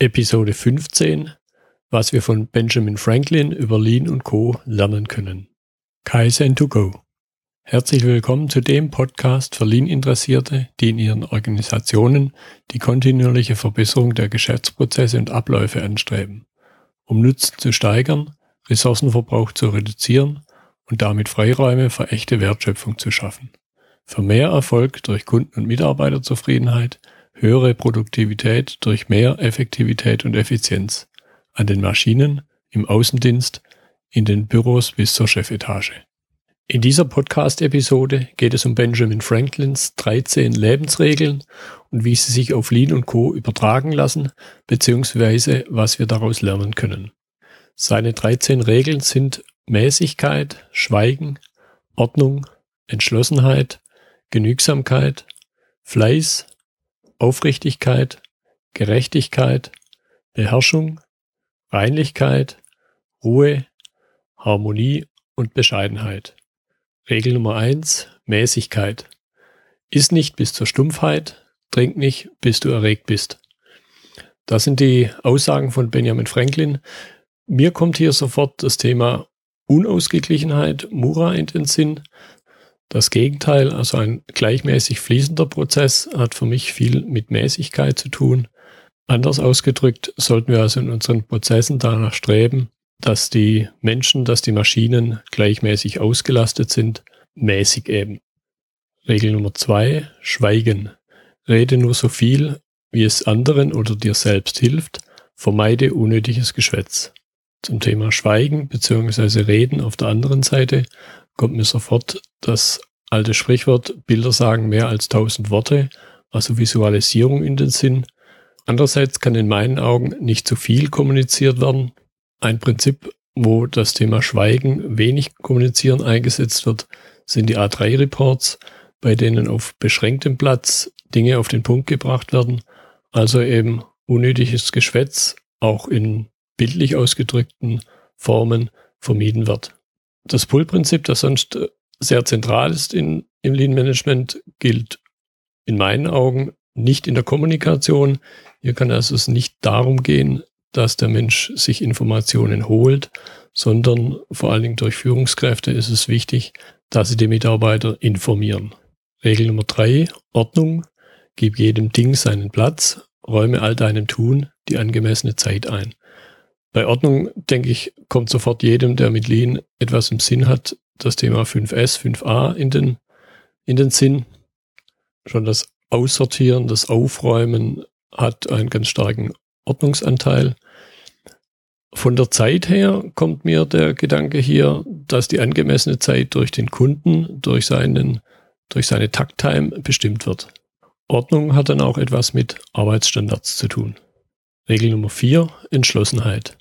Episode 15, was wir von Benjamin Franklin über Lean und Co. lernen können. Kaizen to go. Herzlich willkommen zu dem Podcast für Lean-Interessierte, die in ihren Organisationen die kontinuierliche Verbesserung der Geschäftsprozesse und Abläufe anstreben, um Nutzen zu steigern, Ressourcenverbrauch zu reduzieren und damit Freiräume für echte Wertschöpfung zu schaffen. Für mehr Erfolg durch Kunden- und Mitarbeiterzufriedenheit höhere Produktivität durch mehr Effektivität und Effizienz an den Maschinen, im Außendienst, in den Büros bis zur Chefetage. In dieser Podcast-Episode geht es um Benjamin Franklins 13 Lebensregeln und wie sie sich auf Lean und Co. übertragen lassen, beziehungsweise was wir daraus lernen können. Seine 13 Regeln sind Mäßigkeit, Schweigen, Ordnung, Entschlossenheit, Genügsamkeit, Fleiß, Aufrichtigkeit, Gerechtigkeit, Beherrschung, Reinlichkeit, Ruhe, Harmonie und Bescheidenheit. Regel Nummer eins: Mäßigkeit. Iss nicht bis zur Stumpfheit, trink nicht, bis du erregt bist. Das sind die Aussagen von Benjamin Franklin. Mir kommt hier sofort das Thema Unausgeglichenheit, Mura in den Sinn. Das Gegenteil, also ein gleichmäßig fließender Prozess, hat für mich viel mit Mäßigkeit zu tun. Anders ausgedrückt sollten wir also in unseren Prozessen danach streben, dass die Menschen, dass die Maschinen gleichmäßig ausgelastet sind, mäßig eben. Regel Nummer zwei, Schweigen. Rede nur so viel, wie es anderen oder dir selbst hilft, vermeide unnötiges Geschwätz. Zum Thema Schweigen bzw. Reden auf der anderen Seite kommt mir sofort das alte Sprichwort, Bilder sagen mehr als tausend Worte, also Visualisierung in den Sinn. Andererseits kann in meinen Augen nicht zu viel kommuniziert werden. Ein Prinzip, wo das Thema Schweigen, wenig kommunizieren eingesetzt wird, sind die A3-Reports, bei denen auf beschränktem Platz Dinge auf den Punkt gebracht werden, also eben unnötiges Geschwätz auch in bildlich ausgedrückten Formen vermieden wird. Das Pull-Prinzip, das sonst äh, sehr zentral ist in, im Lean-Management, gilt in meinen Augen nicht in der Kommunikation. Hier kann also es nicht darum gehen, dass der Mensch sich Informationen holt, sondern vor allen Dingen durch Führungskräfte ist es wichtig, dass sie die Mitarbeiter informieren. Regel Nummer drei, Ordnung. Gib jedem Ding seinen Platz, räume all deinem Tun die angemessene Zeit ein. Bei Ordnung, denke ich, kommt sofort jedem, der mit Lean etwas im Sinn hat, das Thema 5S, 5a in den, in den Sinn. Schon das Aussortieren, das Aufräumen hat einen ganz starken Ordnungsanteil. Von der Zeit her kommt mir der Gedanke hier, dass die angemessene Zeit durch den Kunden, durch seinen, durch seine Takttime bestimmt wird. Ordnung hat dann auch etwas mit Arbeitsstandards zu tun. Regel Nummer vier: Entschlossenheit.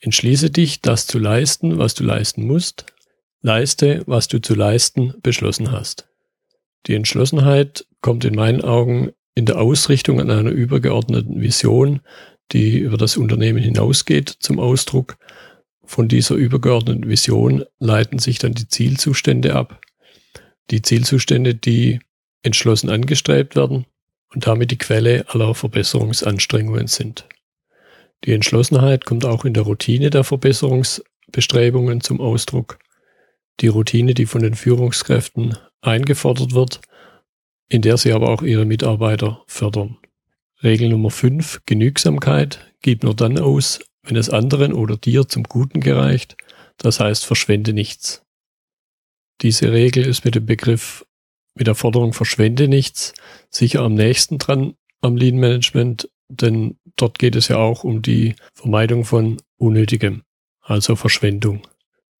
Entschließe dich, das zu leisten, was du leisten musst. Leiste, was du zu leisten beschlossen hast. Die Entschlossenheit kommt in meinen Augen in der Ausrichtung an einer übergeordneten Vision, die über das Unternehmen hinausgeht, zum Ausdruck. Von dieser übergeordneten Vision leiten sich dann die Zielzustände ab. Die Zielzustände, die entschlossen angestrebt werden und damit die Quelle aller Verbesserungsanstrengungen sind. Die Entschlossenheit kommt auch in der Routine der Verbesserungsbestrebungen zum Ausdruck. Die Routine, die von den Führungskräften eingefordert wird, in der sie aber auch ihre Mitarbeiter fördern. Regel Nummer 5, Genügsamkeit, gib nur dann aus, wenn es anderen oder dir zum Guten gereicht, das heißt verschwende nichts. Diese Regel ist mit dem Begriff, mit der Forderung verschwende nichts, sicher am nächsten dran am Lean Management denn dort geht es ja auch um die Vermeidung von Unnötigem, also Verschwendung.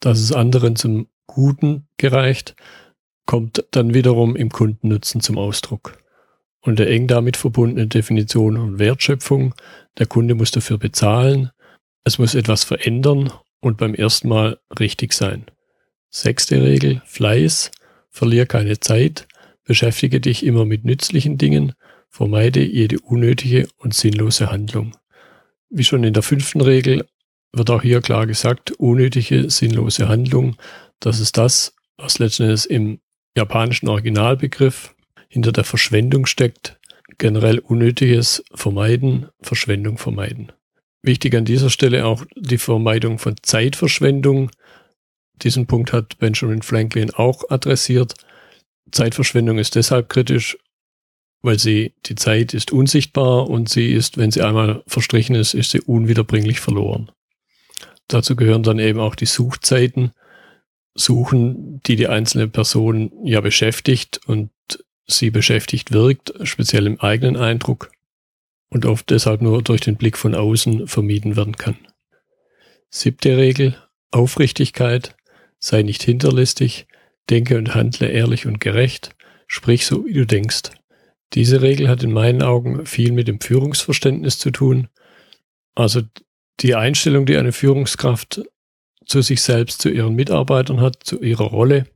Dass es anderen zum Guten gereicht, kommt dann wiederum im Kundennutzen zum Ausdruck. Und der eng damit verbundene Definition und Wertschöpfung, der Kunde muss dafür bezahlen, es muss etwas verändern und beim ersten Mal richtig sein. Sechste Regel, Fleiß, verlier keine Zeit, beschäftige dich immer mit nützlichen Dingen Vermeide jede unnötige und sinnlose Handlung. Wie schon in der fünften Regel wird auch hier klar gesagt, unnötige, sinnlose Handlung, das ist das, was letzten Endes im japanischen Originalbegriff hinter der Verschwendung steckt. generell Unnötiges vermeiden, Verschwendung vermeiden. Wichtig an dieser Stelle auch die Vermeidung von Zeitverschwendung. Diesen Punkt hat Benjamin Franklin auch adressiert. Zeitverschwendung ist deshalb kritisch, weil sie, die Zeit ist unsichtbar und sie ist, wenn sie einmal verstrichen ist, ist sie unwiederbringlich verloren. Dazu gehören dann eben auch die Suchzeiten, Suchen, die die einzelne Person ja beschäftigt und sie beschäftigt wirkt, speziell im eigenen Eindruck und oft deshalb nur durch den Blick von außen vermieden werden kann. Siebte Regel, Aufrichtigkeit, sei nicht hinterlistig, denke und handle ehrlich und gerecht, sprich so, wie du denkst. Diese Regel hat in meinen Augen viel mit dem Führungsverständnis zu tun. Also die Einstellung, die eine Führungskraft zu sich selbst, zu ihren Mitarbeitern hat, zu ihrer Rolle.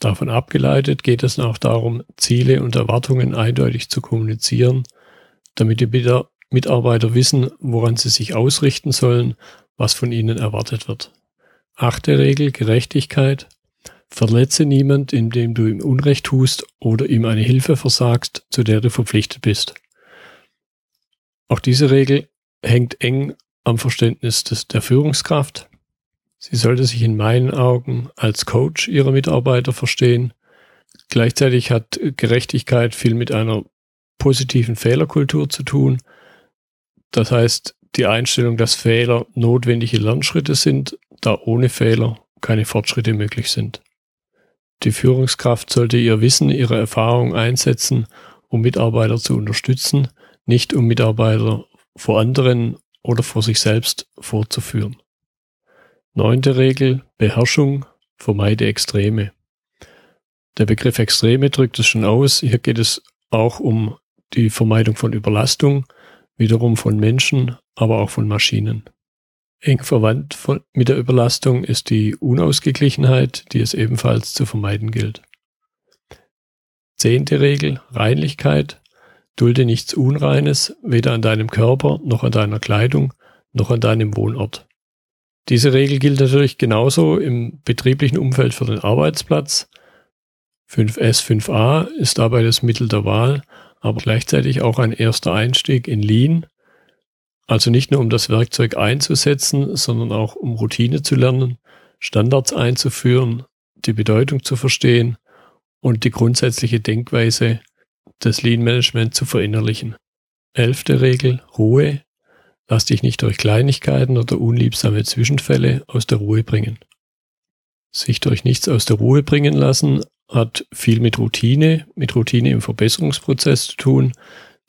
Davon abgeleitet geht es auch darum, Ziele und Erwartungen eindeutig zu kommunizieren, damit die Mitarbeiter wissen, woran sie sich ausrichten sollen, was von ihnen erwartet wird. Achte Regel Gerechtigkeit. Verletze niemand, indem du ihm Unrecht tust oder ihm eine Hilfe versagst, zu der du verpflichtet bist. Auch diese Regel hängt eng am Verständnis des, der Führungskraft. Sie sollte sich in meinen Augen als Coach ihrer Mitarbeiter verstehen. Gleichzeitig hat Gerechtigkeit viel mit einer positiven Fehlerkultur zu tun. Das heißt, die Einstellung, dass Fehler notwendige Lernschritte sind, da ohne Fehler keine Fortschritte möglich sind. Die Führungskraft sollte ihr Wissen, ihre Erfahrung einsetzen, um Mitarbeiter zu unterstützen, nicht um Mitarbeiter vor anderen oder vor sich selbst vorzuführen. Neunte Regel, Beherrschung, vermeide Extreme. Der Begriff Extreme drückt es schon aus. Hier geht es auch um die Vermeidung von Überlastung, wiederum von Menschen, aber auch von Maschinen. Eng verwandt von, mit der Überlastung ist die Unausgeglichenheit, die es ebenfalls zu vermeiden gilt. Zehnte Regel, Reinlichkeit. Dulde nichts Unreines, weder an deinem Körper, noch an deiner Kleidung, noch an deinem Wohnort. Diese Regel gilt natürlich genauso im betrieblichen Umfeld für den Arbeitsplatz. 5S, 5a ist dabei das Mittel der Wahl, aber gleichzeitig auch ein erster Einstieg in Lean, also nicht nur um das Werkzeug einzusetzen, sondern auch um Routine zu lernen, Standards einzuführen, die Bedeutung zu verstehen und die grundsätzliche Denkweise des Lean Management zu verinnerlichen. Elfte Regel, Ruhe. Lass dich nicht durch Kleinigkeiten oder unliebsame Zwischenfälle aus der Ruhe bringen. Sich durch nichts aus der Ruhe bringen lassen hat viel mit Routine, mit Routine im Verbesserungsprozess zu tun.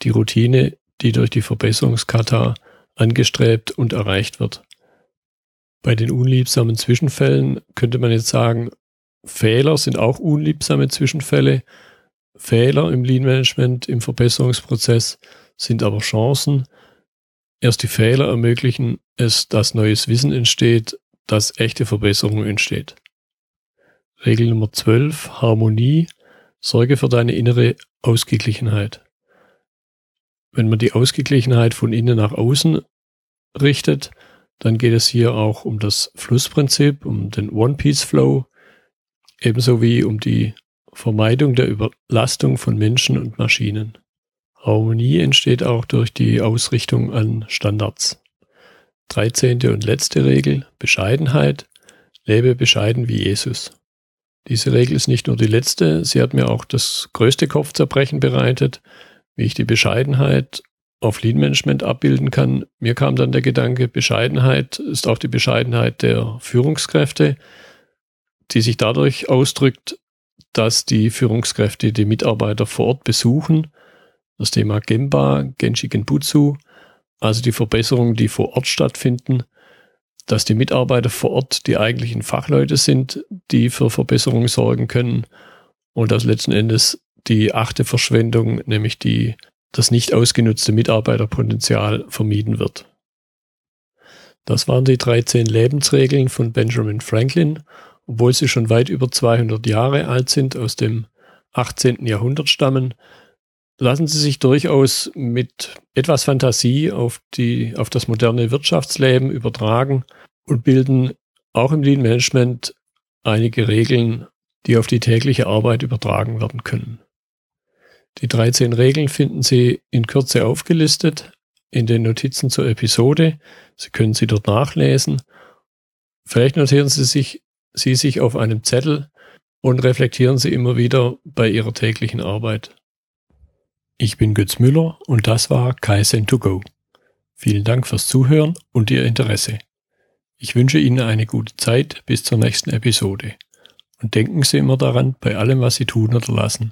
Die Routine, die durch die Verbesserungskata angestrebt und erreicht wird. Bei den unliebsamen Zwischenfällen könnte man jetzt sagen, Fehler sind auch unliebsame Zwischenfälle. Fehler im Lean Management, im Verbesserungsprozess sind aber Chancen. Erst die Fehler ermöglichen es, dass neues Wissen entsteht, dass echte Verbesserung entsteht. Regel Nummer 12, Harmonie. Sorge für deine innere Ausgeglichenheit. Wenn man die Ausgeglichenheit von innen nach außen richtet, dann geht es hier auch um das Flussprinzip, um den One-Piece-Flow, ebenso wie um die Vermeidung der Überlastung von Menschen und Maschinen. Harmonie entsteht auch durch die Ausrichtung an Standards. Dreizehnte und letzte Regel, Bescheidenheit. Lebe bescheiden wie Jesus. Diese Regel ist nicht nur die letzte, sie hat mir auch das größte Kopfzerbrechen bereitet, wie ich die Bescheidenheit auf Lean Management abbilden kann. Mir kam dann der Gedanke, Bescheidenheit ist auch die Bescheidenheit der Führungskräfte, die sich dadurch ausdrückt, dass die Führungskräfte die Mitarbeiter vor Ort besuchen. Das Thema Gemba, Genshi Genbutsu, also die Verbesserungen, die vor Ort stattfinden, dass die Mitarbeiter vor Ort die eigentlichen Fachleute sind, die für Verbesserungen sorgen können und dass letzten Endes die achte Verschwendung, nämlich die, das nicht ausgenutzte Mitarbeiterpotenzial vermieden wird. Das waren die 13 Lebensregeln von Benjamin Franklin, obwohl sie schon weit über 200 Jahre alt sind, aus dem 18. Jahrhundert stammen, lassen sie sich durchaus mit etwas Fantasie auf, die, auf das moderne Wirtschaftsleben übertragen und bilden auch im Lean Management einige Regeln, die auf die tägliche Arbeit übertragen werden können. Die 13 Regeln finden Sie in Kürze aufgelistet in den Notizen zur Episode. Sie können sie dort nachlesen. Vielleicht notieren Sie sich, sie sich auf einem Zettel und reflektieren Sie immer wieder bei Ihrer täglichen Arbeit. Ich bin Götz Müller und das war Kaizen 2 go. Vielen Dank fürs Zuhören und Ihr Interesse. Ich wünsche Ihnen eine gute Zeit bis zur nächsten Episode. Und denken Sie immer daran, bei allem, was Sie tun oder lassen.